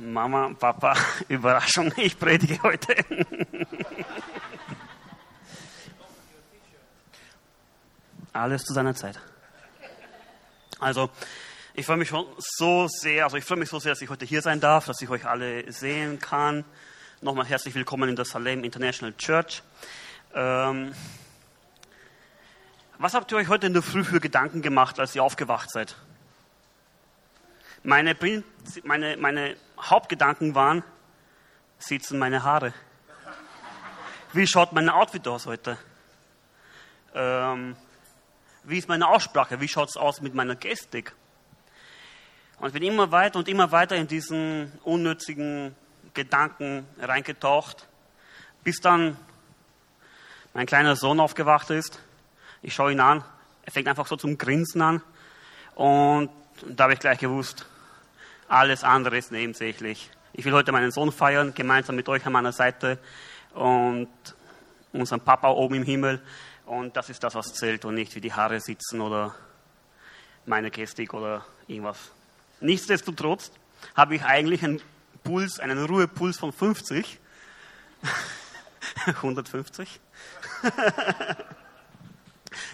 Mama, Papa, Überraschung, ich predige heute. Alles zu seiner Zeit. Also, ich freue mich schon so sehr, also ich freue mich so sehr, dass ich heute hier sein darf, dass ich euch alle sehen kann. Nochmal herzlich willkommen in der Salem International Church. Ähm, was habt ihr euch heute in der Früh für Gedanken gemacht, als ihr aufgewacht seid? Meine, meine, meine Hauptgedanken waren, sitzen meine Haare? Wie schaut mein Outfit aus heute? Ähm, wie ist meine Aussprache? Wie schaut es aus mit meiner Gestik? Und ich bin immer weiter und immer weiter in diesen unnützigen Gedanken reingetaucht, bis dann mein kleiner Sohn aufgewacht ist. Ich schaue ihn an, er fängt einfach so zum Grinsen an und da habe ich gleich gewusst, alles andere ist nebensächlich. Ich will heute meinen Sohn feiern, gemeinsam mit euch an meiner Seite und unseren Papa oben im Himmel. Und das ist das, was zählt und nicht wie die Haare sitzen oder meine Gestik oder irgendwas. Nichtsdestotrotz habe ich eigentlich einen Puls, einen Ruhepuls von 50. 150.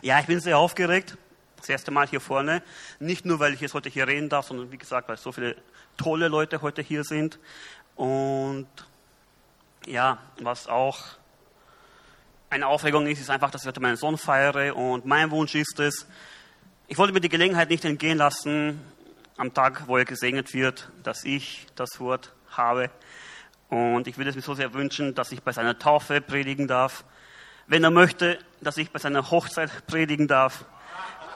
ja, ich bin sehr aufgeregt das erste Mal hier vorne. Nicht nur, weil ich jetzt heute hier reden darf, sondern wie gesagt, weil so viele tolle Leute heute hier sind. Und ja, was auch eine Aufregung ist, ist einfach, dass ich heute meinen Sohn feiere. Und mein Wunsch ist es, ich wollte mir die Gelegenheit nicht entgehen lassen, am Tag, wo er gesegnet wird, dass ich das Wort habe. Und ich würde es mir so sehr wünschen, dass ich bei seiner Taufe predigen darf. Wenn er möchte, dass ich bei seiner Hochzeit predigen darf.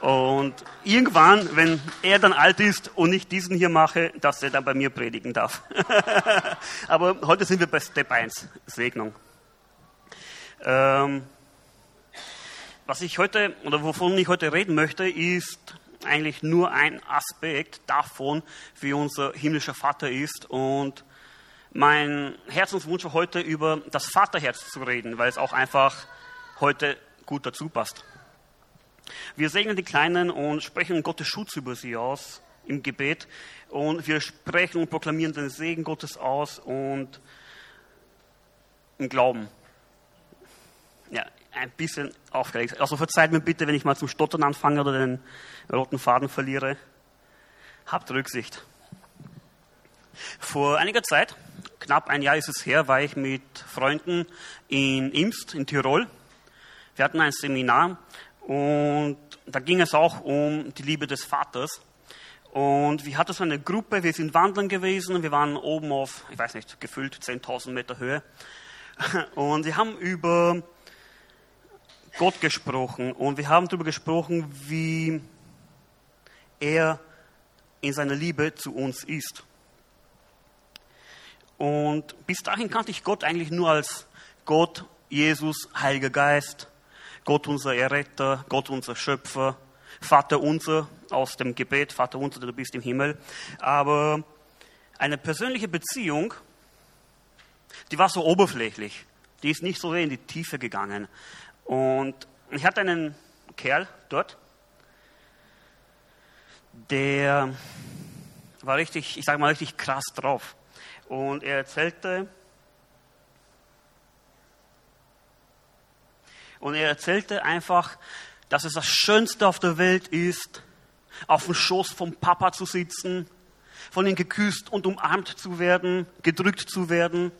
Und irgendwann, wenn er dann alt ist und ich diesen hier mache, dass er dann bei mir predigen darf. Aber heute sind wir bei Step 1, Segnung. Ähm, was ich heute, oder wovon ich heute reden möchte, ist eigentlich nur ein Aspekt davon, wie unser himmlischer Vater ist. Und mein Herzenswunsch war heute über das Vaterherz zu reden, weil es auch einfach heute gut dazu passt. Wir segnen die Kleinen und sprechen Gottes Schutz über sie aus im Gebet. Und wir sprechen und proklamieren den Segen Gottes aus und im Glauben. Ja, ein bisschen aufgeregt. Also verzeiht mir bitte, wenn ich mal zum Stottern anfange oder den roten Faden verliere. Habt Rücksicht. Vor einiger Zeit, knapp ein Jahr ist es her, war ich mit Freunden in Imst in Tirol. Wir hatten ein Seminar und da ging es auch um die Liebe des Vaters. Und wir hatten so eine Gruppe, wir sind wandern gewesen, wir waren oben auf, ich weiß nicht, gefüllt 10.000 Meter Höhe. Und wir haben über Gott gesprochen und wir haben darüber gesprochen, wie er in seiner Liebe zu uns ist. Und bis dahin kannte ich Gott eigentlich nur als Gott, Jesus, Heiliger Geist, Gott unser Erretter, Gott unser Schöpfer, Vater unser aus dem Gebet, Vater unser, du bist im Himmel. Aber eine persönliche Beziehung, die war so oberflächlich. Die ist nicht so sehr in die Tiefe gegangen. Und ich hatte einen Kerl dort, der war richtig, ich sage mal richtig krass drauf. Und er erzählte, Und er erzählte einfach, dass es das Schönste auf der Welt ist, auf dem Schoß vom Papa zu sitzen, von ihm geküsst und umarmt zu werden, gedrückt zu werden.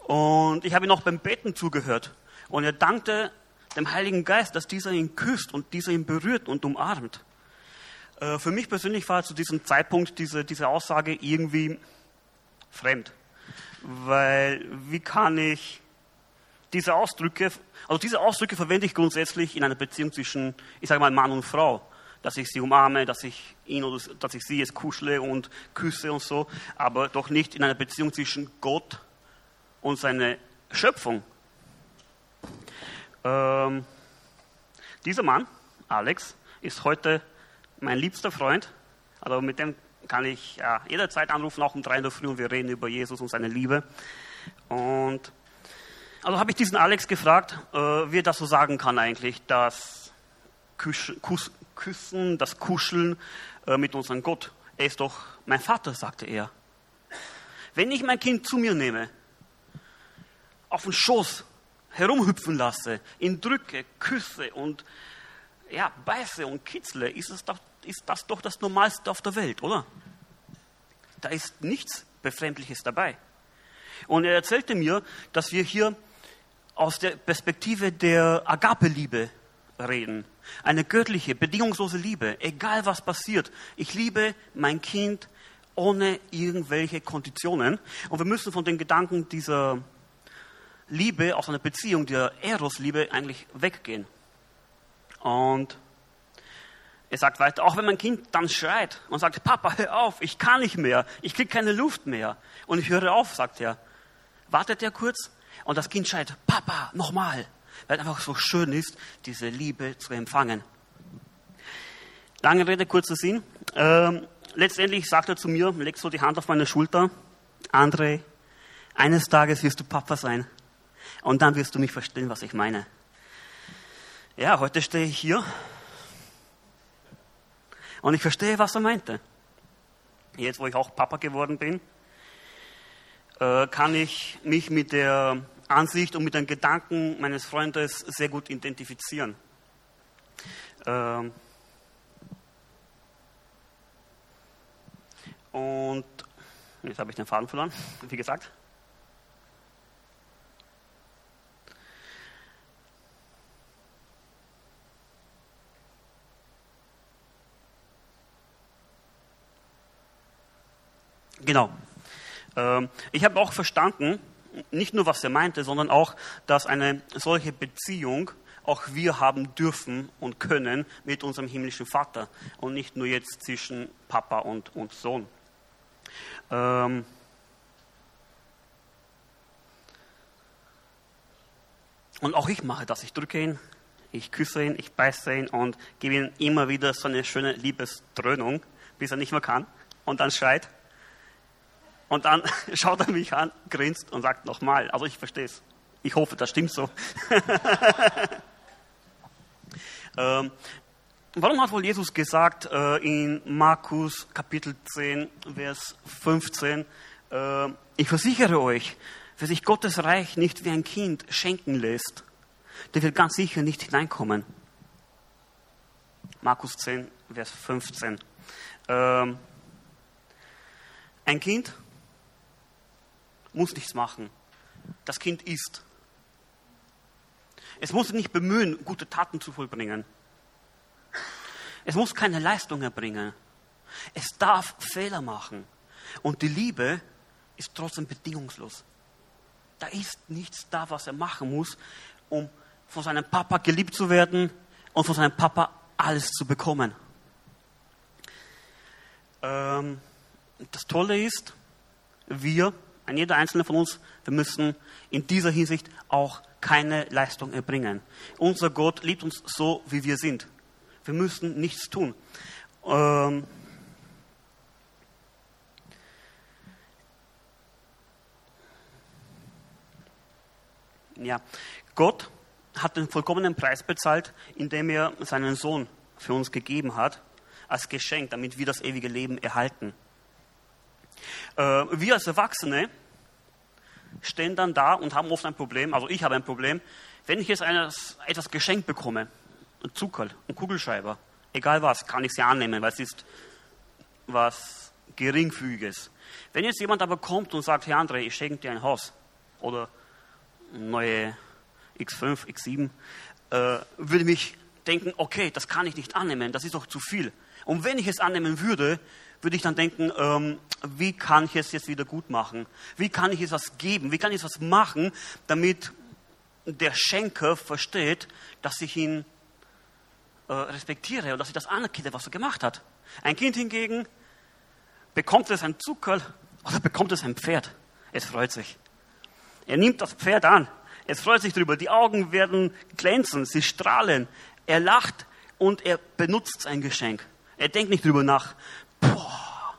Und ich habe ihm auch beim Beten zugehört. Und er dankte dem Heiligen Geist, dass dieser ihn küsst und dieser ihn berührt und umarmt. Äh, für mich persönlich war zu diesem Zeitpunkt diese, diese Aussage irgendwie fremd. Weil wie kann ich diese Ausdrücke, also diese Ausdrücke verwende ich grundsätzlich in einer Beziehung zwischen, ich sage mal, Mann und Frau. Dass ich sie umarme, dass ich ihn oder dass ich sie jetzt kuschle und küsse und so, aber doch nicht in einer Beziehung zwischen Gott und seiner Schöpfung. Ähm, dieser Mann, Alex, ist heute mein liebster Freund. Also mit dem kann ich ja, jederzeit anrufen, auch um drei in der Früh, und wir reden über Jesus und seine Liebe. Und also habe ich diesen Alex gefragt, äh, wie er das so sagen kann eigentlich, das Küsch, Kuss, Küssen, das Kuscheln äh, mit unserem Gott. Er ist doch mein Vater, sagte er. Wenn ich mein Kind zu mir nehme, auf den Schoß herumhüpfen lasse, ihn drücke, küsse und ja, beiße und kitzle, ist, es doch, ist das doch das Normalste auf der Welt, oder? Da ist nichts Befremdliches dabei. Und er erzählte mir, dass wir hier aus der Perspektive der Agape-Liebe reden. Eine göttliche, bedingungslose Liebe, egal was passiert. Ich liebe mein Kind ohne irgendwelche Konditionen. Und wir müssen von den Gedanken dieser Liebe, aus einer Beziehung, der Eros-Liebe eigentlich weggehen. Und er sagt weiter, auch wenn mein Kind dann schreit und sagt, Papa, hör auf, ich kann nicht mehr, ich kriege keine Luft mehr. Und ich höre auf, sagt er. Wartet er kurz und das Kind schreit, Papa, nochmal. Weil es einfach so schön ist, diese Liebe zu empfangen. Lange Rede, kurzer Sinn. Ähm, letztendlich sagt er zu mir, legt so die Hand auf meine Schulter, André, eines Tages wirst du Papa sein. Und dann wirst du mich verstehen, was ich meine. Ja, heute stehe ich hier und ich verstehe, was er meinte. Jetzt, wo ich auch Papa geworden bin, äh, kann ich mich mit der Ansicht und mit den Gedanken meines Freundes sehr gut identifizieren. Ähm, und jetzt habe ich den Faden verloren, wie gesagt. Genau. Ähm, ich habe auch verstanden, nicht nur was er meinte, sondern auch, dass eine solche Beziehung auch wir haben dürfen und können mit unserem himmlischen Vater und nicht nur jetzt zwischen Papa und, und Sohn. Ähm und auch ich mache das. Ich drücke ihn, ich küsse ihn, ich beiße ihn und gebe ihm immer wieder so eine schöne Liebesdröhnung, bis er nicht mehr kann und dann schreit. Und dann schaut er mich an, grinst und sagt nochmal. Also ich verstehe es. Ich hoffe, das stimmt so. ähm, warum hat wohl Jesus gesagt äh, in Markus Kapitel 10, Vers 15, äh, ich versichere euch, wer sich Gottes Reich nicht wie ein Kind schenken lässt, der wird ganz sicher nicht hineinkommen. Markus 10, Vers 15. Ähm, ein Kind muss nichts machen. Das Kind isst. Es muss sich nicht bemühen, gute Taten zu vollbringen. Es muss keine Leistung erbringen. Es darf Fehler machen. Und die Liebe ist trotzdem bedingungslos. Da ist nichts da, was er machen muss, um von seinem Papa geliebt zu werden und von seinem Papa alles zu bekommen. Ähm, das Tolle ist, wir ein jeder einzelne von uns, wir müssen in dieser Hinsicht auch keine Leistung erbringen. Unser Gott liebt uns so, wie wir sind. Wir müssen nichts tun. Ähm ja, Gott hat den vollkommenen Preis bezahlt, indem er seinen Sohn für uns gegeben hat, als Geschenk, damit wir das ewige Leben erhalten. Äh, wir als Erwachsene stehen dann da und haben oft ein Problem, also ich habe ein Problem, wenn ich jetzt eines, etwas geschenkt bekomme, ein Zuckerl, ein Kugelschreiber, egal was, kann ich sie annehmen, weil es ist was Geringfügiges. Wenn jetzt jemand aber kommt und sagt, Herr André, ich schenke dir ein Haus oder eine neue X5, X7, äh, würde mich denken, okay, das kann ich nicht annehmen, das ist doch zu viel. Und wenn ich es annehmen würde, würde ich dann denken, ähm, wie kann ich es jetzt wieder gut machen? Wie kann ich es was geben? Wie kann ich was machen, damit der Schenker versteht, dass ich ihn äh, respektiere und dass ich das anerkenne, was er gemacht hat? Ein Kind hingegen bekommt es ein Zuckerl oder bekommt es ein Pferd. Es freut sich. Er nimmt das Pferd an. Es freut sich drüber. Die Augen werden glänzen, sie strahlen. Er lacht und er benutzt sein Geschenk. Er denkt nicht drüber nach, boah,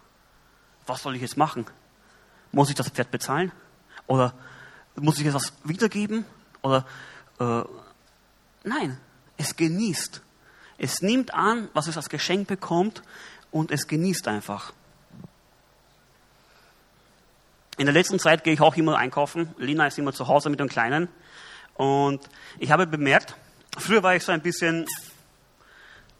was soll ich jetzt machen? Muss ich das Pferd bezahlen? Oder muss ich etwas wiedergeben? Oder äh, nein, es genießt. Es nimmt an, was es als Geschenk bekommt und es genießt einfach. In der letzten Zeit gehe ich auch immer einkaufen. Lina ist immer zu Hause mit dem Kleinen. Und ich habe bemerkt, früher war ich so ein bisschen,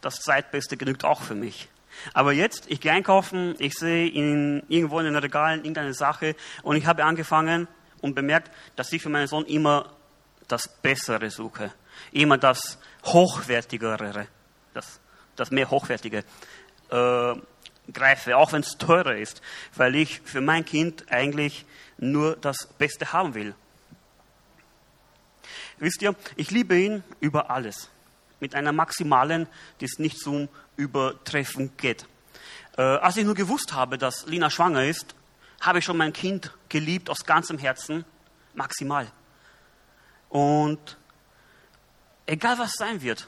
das Zeitbeste genügt auch für mich. Aber jetzt, ich gehe einkaufen, ich sehe in, irgendwo in den Regalen irgendeine Sache und ich habe angefangen und bemerkt, dass ich für meinen Sohn immer das Bessere suche. Immer das Hochwertigere, das, das mehr Hochwertige äh, greife, auch wenn es teurer ist, weil ich für mein Kind eigentlich nur das Beste haben will. Wisst ihr, ich liebe ihn über alles. Mit einer maximalen, die es nicht zum Übertreffen geht. Äh, als ich nur gewusst habe, dass Lina schwanger ist, habe ich schon mein Kind geliebt aus ganzem Herzen, maximal. Und egal was sein wird,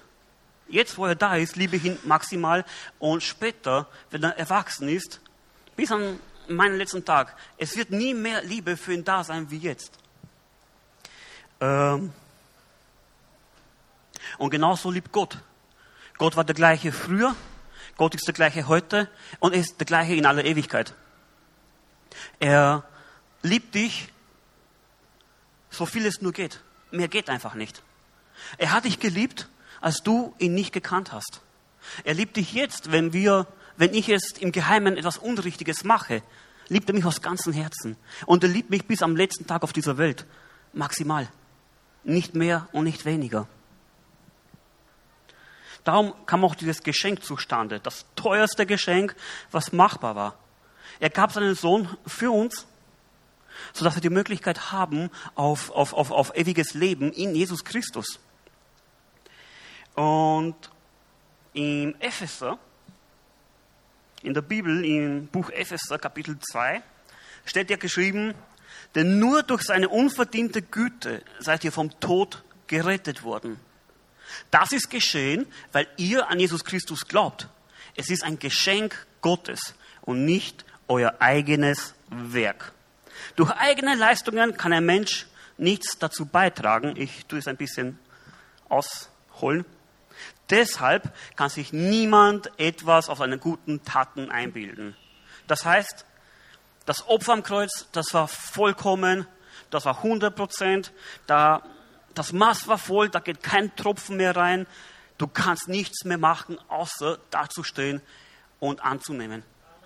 jetzt wo er da ist, liebe ich ihn maximal und später, wenn er erwachsen ist, bis an meinen letzten Tag, es wird nie mehr Liebe für ihn da sein wie jetzt. Ähm und genauso liebt Gott. Gott war der gleiche früher, Gott ist der gleiche heute und ist der gleiche in aller Ewigkeit. Er liebt dich, so viel es nur geht. Mehr geht einfach nicht. Er hat dich geliebt, als du ihn nicht gekannt hast. Er liebt dich jetzt, wenn wir, wenn ich jetzt im Geheimen etwas Unrichtiges mache, liebt er mich aus ganzem Herzen. Und er liebt mich bis am letzten Tag auf dieser Welt. Maximal. Nicht mehr und nicht weniger. Darum kam auch dieses Geschenk zustande. Das teuerste Geschenk, was machbar war. Er gab seinen Sohn für uns, sodass wir die Möglichkeit haben auf, auf, auf, auf ewiges Leben in Jesus Christus. Und im Epheser, in der Bibel, im Buch Epheser Kapitel 2, steht ja geschrieben, denn nur durch seine unverdiente Güte seid ihr vom Tod gerettet worden. Das ist geschehen, weil ihr an Jesus Christus glaubt. Es ist ein Geschenk Gottes und nicht euer eigenes Werk. Durch eigene Leistungen kann ein Mensch nichts dazu beitragen. Ich tue es ein bisschen ausholen. Deshalb kann sich niemand etwas auf seine guten Taten einbilden. Das heißt, das Opfer am Kreuz, das war vollkommen, das war 100 Prozent, da, das Maß war voll, da geht kein Tropfen mehr rein. Du kannst nichts mehr machen, außer dazustehen und anzunehmen.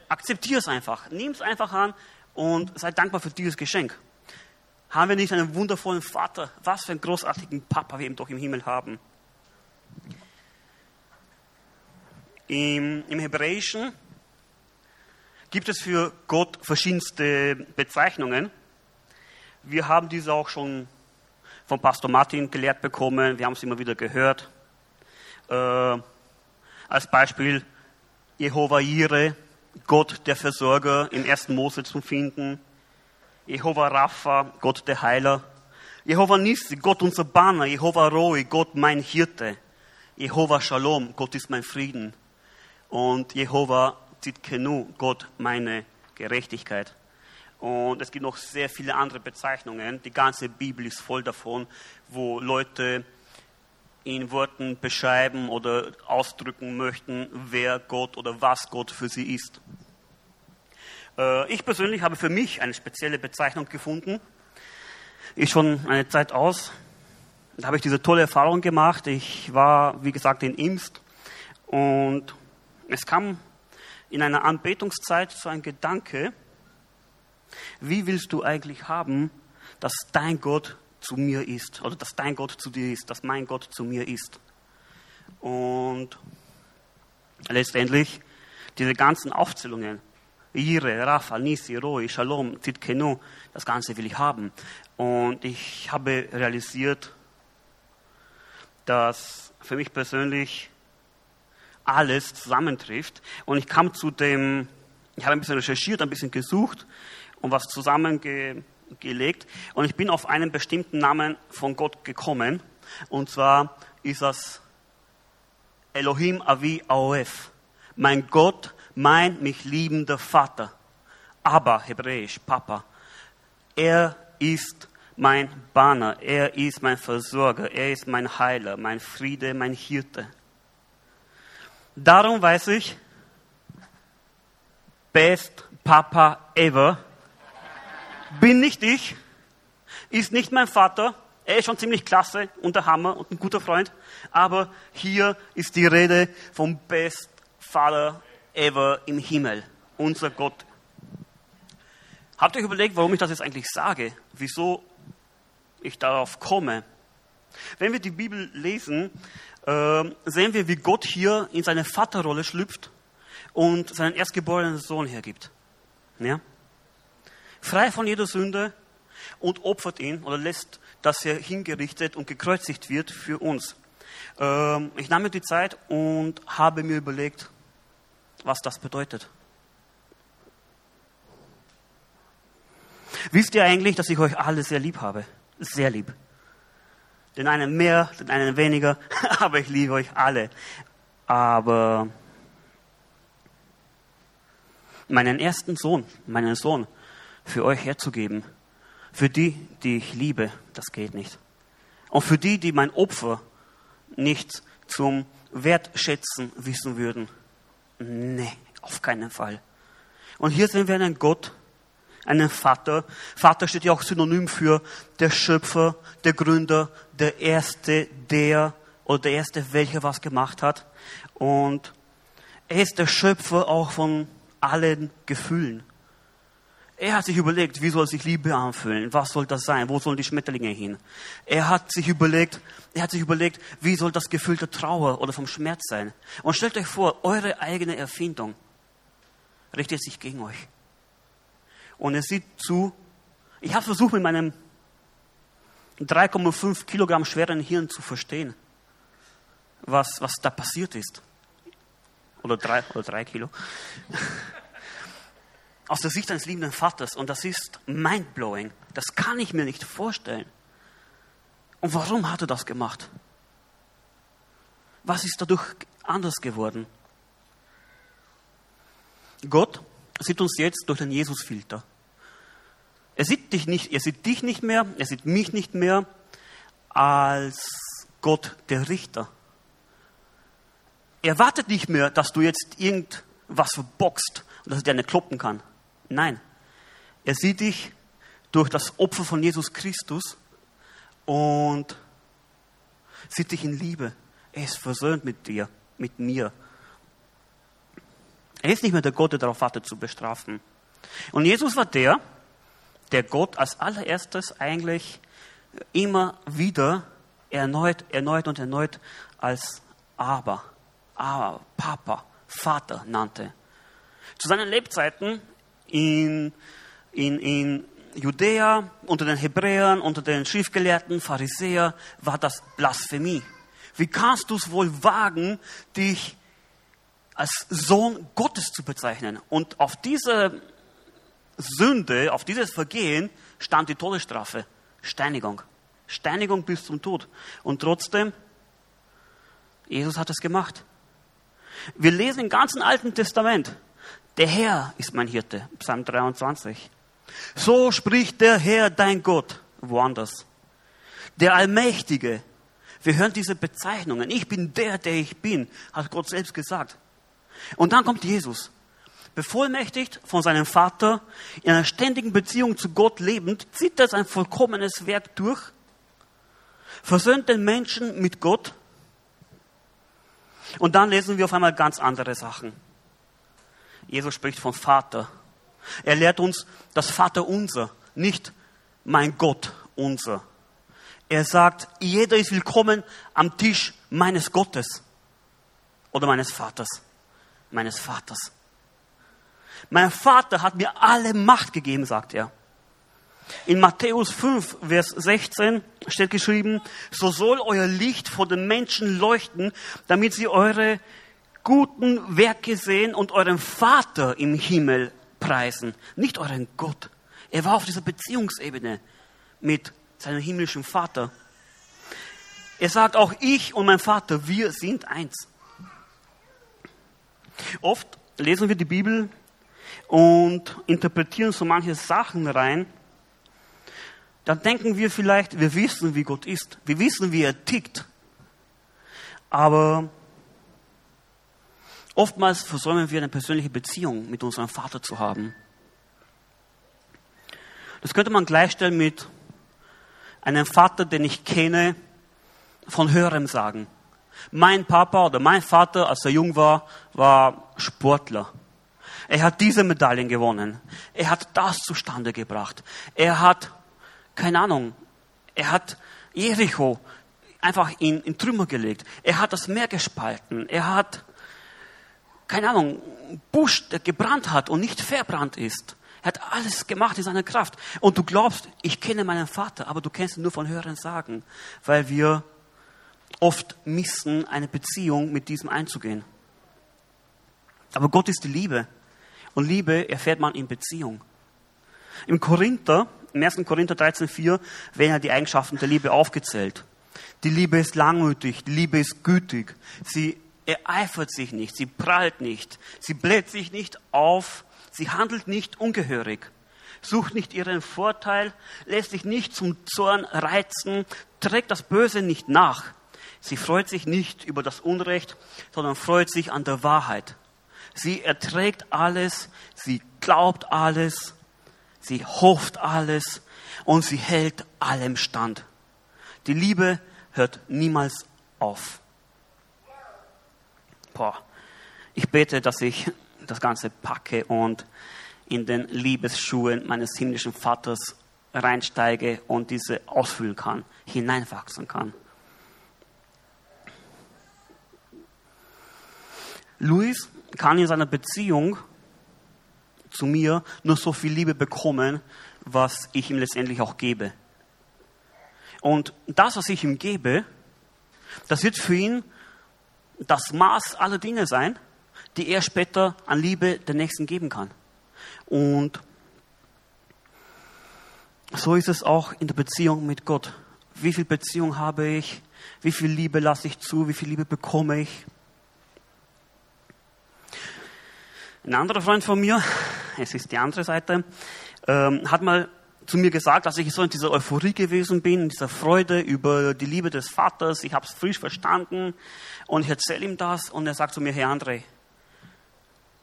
Akzeptier es einfach, nimm es einfach an und sei dankbar für dieses Geschenk. Haben wir nicht einen wundervollen Vater? Was für einen großartigen Papa wir eben doch im Himmel haben. Im, Im Hebräischen gibt es für Gott verschiedenste Bezeichnungen. Wir haben diese auch schon von Pastor Martin gelehrt bekommen. Wir haben es immer wieder gehört. Äh, als Beispiel Jehova Ire, Gott der Versorger im ersten Mose zu finden. Jehova Rapha, Gott der Heiler. Jehova Nissi, Gott unser Banner. Jehova Roi, Gott mein Hirte. Jehova Shalom, Gott ist mein Frieden und Jehova Zitkenu, Gott meine Gerechtigkeit. Und es gibt noch sehr viele andere Bezeichnungen. Die ganze Bibel ist voll davon, wo Leute in Worten beschreiben oder ausdrücken möchten, wer Gott oder was Gott für sie ist. Äh, ich persönlich habe für mich eine spezielle Bezeichnung gefunden. Ist schon eine Zeit aus. Da habe ich diese tolle Erfahrung gemacht. Ich war, wie gesagt, in Imst und es kam in einer Anbetungszeit so ein Gedanke, wie willst du eigentlich haben, dass dein Gott zu mir ist oder dass dein Gott zu dir ist, dass mein Gott zu mir ist. Und letztendlich diese ganzen Aufzählungen, Ire, Rafa, Nisi, Roi, Shalom, Zitkenu, das Ganze will ich haben. Und ich habe realisiert, dass für mich persönlich alles zusammentrifft. Und ich kam zu dem, ich habe ein bisschen recherchiert, ein bisschen gesucht und was zusammengelegt. Und ich bin auf einen bestimmten Namen von Gott gekommen. Und zwar ist das Elohim Avi Aoef. Mein Gott, mein mich liebender Vater. Aber, hebräisch, Papa. Er ist mein Banner, er ist mein Versorger, er ist mein Heiler, mein Friede, mein Hirte. Darum weiß ich, best Papa ever. Bin nicht ich, ist nicht mein Vater. Er ist schon ziemlich klasse und der Hammer und ein guter Freund. Aber hier ist die Rede vom Best Vater ever im Himmel, unser Gott. Habt ihr euch überlegt, warum ich das jetzt eigentlich sage? Wieso ich darauf komme? Wenn wir die Bibel lesen, äh, sehen wir, wie Gott hier in seine Vaterrolle schlüpft und seinen erstgeborenen Sohn hergibt. Ja? Frei von jeder Sünde und opfert ihn oder lässt, dass er hingerichtet und gekreuzigt wird für uns. Ähm, ich nahm mir die Zeit und habe mir überlegt, was das bedeutet. Wisst ihr eigentlich, dass ich euch alle sehr lieb habe? Sehr lieb. Den einen mehr, den einen weniger, aber ich liebe euch alle. Aber meinen ersten Sohn, meinen Sohn für euch herzugeben, für die, die ich liebe, das geht nicht. Und für die, die mein Opfer nicht zum Wertschätzen wissen würden, nee, auf keinen Fall. Und hier sehen wir einen Gott, einen Vater. Vater steht ja auch synonym für der Schöpfer, der Gründer, der Erste, der oder der Erste, welcher was gemacht hat. Und er ist der Schöpfer auch von allen Gefühlen. Er hat sich überlegt, wie soll sich Liebe anfühlen? Was soll das sein? Wo sollen die Schmetterlinge hin? Er hat sich überlegt, er hat sich überlegt, wie soll das Gefühl der Trauer oder vom Schmerz sein? Und stellt euch vor, eure eigene Erfindung richtet sich gegen euch. Und er sieht zu, ich habe versucht mit meinem 3,5 Kilogramm schweren Hirn zu verstehen, was, was da passiert ist. Oder drei, oder drei Kilo. Aus der Sicht eines liebenden Vaters. Und das ist mindblowing. Das kann ich mir nicht vorstellen. Und warum hat er das gemacht? Was ist dadurch anders geworden? Gott sieht uns jetzt durch den Jesusfilter. Er sieht dich nicht, er sieht dich nicht mehr, er sieht mich nicht mehr als Gott der Richter. Er wartet nicht mehr, dass du jetzt irgendwas verboxt und dass er dir eine kloppen kann. Nein, er sieht dich durch das Opfer von Jesus Christus und sieht dich in Liebe. Er ist versöhnt mit dir, mit mir. Er ist nicht mehr der Gott, der darauf wartet zu bestrafen. Und Jesus war der, der Gott als allererstes eigentlich immer wieder erneut, erneut und erneut als Aber, Aber, Papa, Vater nannte. Zu seinen Lebzeiten in, in, in Judäa, unter den Hebräern, unter den Schriftgelehrten, Pharisäer, war das Blasphemie. Wie kannst du es wohl wagen, dich als Sohn Gottes zu bezeichnen? Und auf diese Sünde, auf dieses Vergehen stand die Todesstrafe, Steinigung. Steinigung bis zum Tod. Und trotzdem, Jesus hat es gemacht. Wir lesen im ganzen Alten Testament, der Herr ist mein Hirte, Psalm 23. So spricht der Herr, dein Gott, woanders. Der Allmächtige. Wir hören diese Bezeichnungen. Ich bin der, der ich bin, hat Gott selbst gesagt. Und dann kommt Jesus. Bevollmächtigt von seinem Vater, in einer ständigen Beziehung zu Gott lebend, zieht er sein vollkommenes Werk durch, versöhnt den Menschen mit Gott. Und dann lesen wir auf einmal ganz andere Sachen. Jesus spricht von Vater. Er lehrt uns das Vater unser, nicht mein Gott unser. Er sagt, jeder ist willkommen am Tisch meines Gottes oder meines Vaters, meines Vaters. Mein Vater hat mir alle Macht gegeben, sagt er. In Matthäus 5, Vers 16 steht geschrieben, so soll euer Licht vor den Menschen leuchten, damit sie eure guten Werke sehen und euren Vater im Himmel preisen, nicht euren Gott. Er war auf dieser Beziehungsebene mit seinem himmlischen Vater. Er sagt auch, ich und mein Vater, wir sind eins. Oft lesen wir die Bibel und interpretieren so manche Sachen rein. Dann denken wir vielleicht, wir wissen, wie Gott ist. Wir wissen, wie er tickt. Aber Oftmals versäumen wir eine persönliche Beziehung mit unserem Vater zu haben. Das könnte man gleichstellen mit einem Vater, den ich kenne, von höherem Sagen. Mein Papa oder mein Vater, als er jung war, war Sportler. Er hat diese Medaillen gewonnen. Er hat das zustande gebracht. Er hat, keine Ahnung, er hat Jericho einfach in, in Trümmer gelegt. Er hat das Meer gespalten. Er hat, keine Ahnung, Busch, der gebrannt hat und nicht verbrannt ist. Er hat alles gemacht in seiner Kraft. Und du glaubst, ich kenne meinen Vater, aber du kennst ihn nur von höheren Sagen, weil wir oft missen, eine Beziehung mit diesem einzugehen. Aber Gott ist die Liebe. Und Liebe erfährt man in Beziehung. Im Korinther, im 1. Korinther 13,4 werden ja die Eigenschaften der Liebe aufgezählt. Die Liebe ist langmütig, die Liebe ist gütig. Sie ereifert sich nicht, sie prallt nicht, sie bläht sich nicht auf, sie handelt nicht ungehörig, sucht nicht ihren Vorteil, lässt sich nicht zum Zorn reizen, trägt das Böse nicht nach. Sie freut sich nicht über das Unrecht, sondern freut sich an der Wahrheit. Sie erträgt alles, sie glaubt alles, sie hofft alles und sie hält allem stand. Die Liebe hört niemals auf. Boah. Ich bete, dass ich das Ganze packe und in den Liebesschuhen meines himmlischen Vaters reinsteige und diese ausfüllen kann, hineinwachsen kann. Luis kann in seiner Beziehung zu mir nur so viel Liebe bekommen, was ich ihm letztendlich auch gebe. Und das, was ich ihm gebe, das wird für ihn das Maß aller Dinge sein, die er später an Liebe der Nächsten geben kann. Und so ist es auch in der Beziehung mit Gott. Wie viel Beziehung habe ich? Wie viel Liebe lasse ich zu? Wie viel Liebe bekomme ich? Ein anderer Freund von mir, es ist die andere Seite, ähm, hat mal zu mir gesagt, dass ich so in dieser Euphorie gewesen bin, in dieser Freude über die Liebe des Vaters. Ich habe es frisch verstanden und ich erzähle ihm das und er sagt zu mir, Herr André,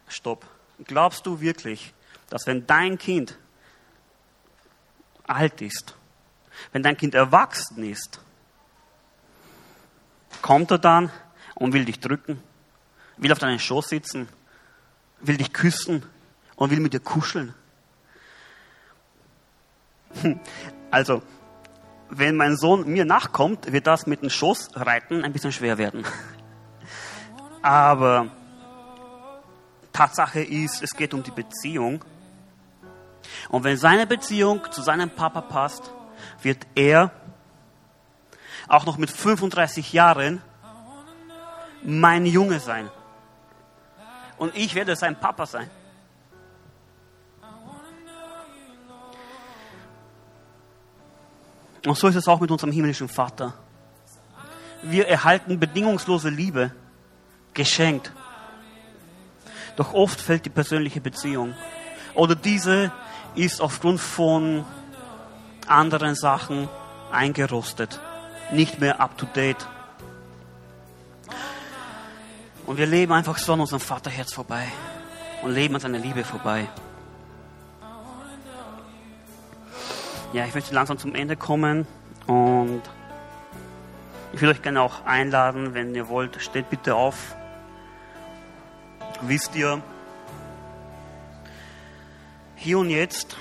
stopp. Glaubst du wirklich, dass wenn dein Kind alt ist, wenn dein Kind erwachsen ist, kommt er dann und will dich drücken, will auf deinen Schoß sitzen, will dich küssen und will mit dir kuscheln? Also, wenn mein Sohn mir nachkommt, wird das mit dem Schoßreiten ein bisschen schwer werden. Aber Tatsache ist, es geht um die Beziehung. Und wenn seine Beziehung zu seinem Papa passt, wird er auch noch mit 35 Jahren mein Junge sein. Und ich werde sein Papa sein. Und so ist es auch mit unserem himmlischen Vater. Wir erhalten bedingungslose Liebe, geschenkt. Doch oft fällt die persönliche Beziehung. Oder diese ist aufgrund von anderen Sachen eingerostet, nicht mehr up to date. Und wir leben einfach so an unserem Vaterherz vorbei und leben an seiner Liebe vorbei. Ja, ich möchte langsam zum Ende kommen und ich würde euch gerne auch einladen, wenn ihr wollt, steht bitte auf. Wisst ihr, hier und jetzt,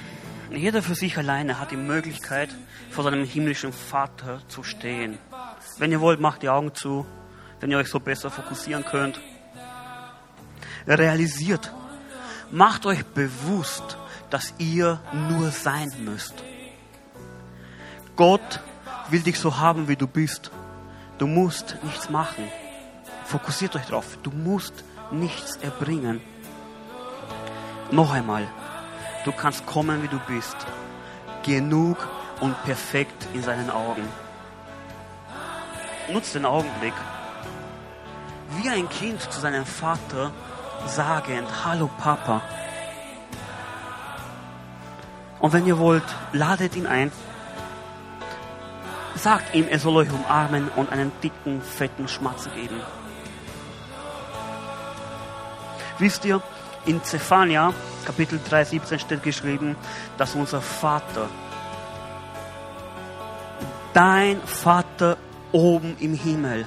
jeder für sich alleine hat die Möglichkeit, vor seinem himmlischen Vater zu stehen. Wenn ihr wollt, macht die Augen zu, wenn ihr euch so besser fokussieren könnt. Realisiert, macht euch bewusst, dass ihr nur sein müsst. Gott will dich so haben, wie du bist. Du musst nichts machen. Fokussiert euch drauf. Du musst nichts erbringen. Noch einmal, du kannst kommen, wie du bist. Genug und perfekt in seinen Augen. Nutzt den Augenblick. Wie ein Kind zu seinem Vater sagend, hallo Papa. Und wenn ihr wollt, ladet ihn ein Sagt ihm, er soll euch umarmen und einen dicken, fetten Schmatzer geben. Wisst ihr, in Zephania Kapitel 3, 17 steht geschrieben, dass unser Vater, dein Vater oben im Himmel,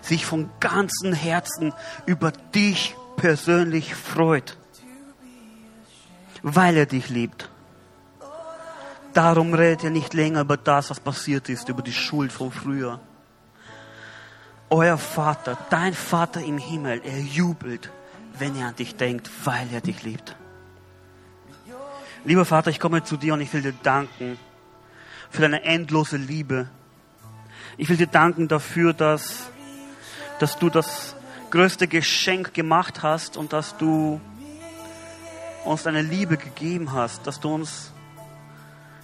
sich von ganzem Herzen über dich persönlich freut, weil er dich liebt. Darum redet er nicht länger über das, was passiert ist, über die Schuld von früher. Euer Vater, dein Vater im Himmel, er jubelt, wenn er an dich denkt, weil er dich liebt. Lieber Vater, ich komme zu dir und ich will dir danken für deine endlose Liebe. Ich will dir danken dafür, dass, dass du das größte Geschenk gemacht hast und dass du uns deine Liebe gegeben hast, dass du uns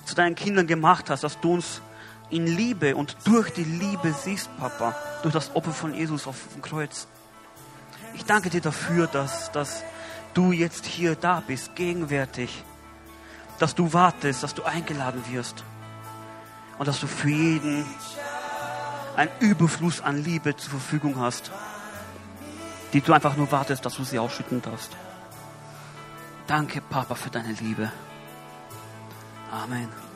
zu deinen Kindern gemacht hast, dass du uns in Liebe und durch die Liebe siehst, Papa, durch das Opfer von Jesus auf dem Kreuz. Ich danke dir dafür, dass, dass du jetzt hier da bist, gegenwärtig, dass du wartest, dass du eingeladen wirst und dass du für jeden einen Überfluss an Liebe zur Verfügung hast, die du einfach nur wartest, dass du sie ausschütten darfst. Danke, Papa, für deine Liebe. Amen.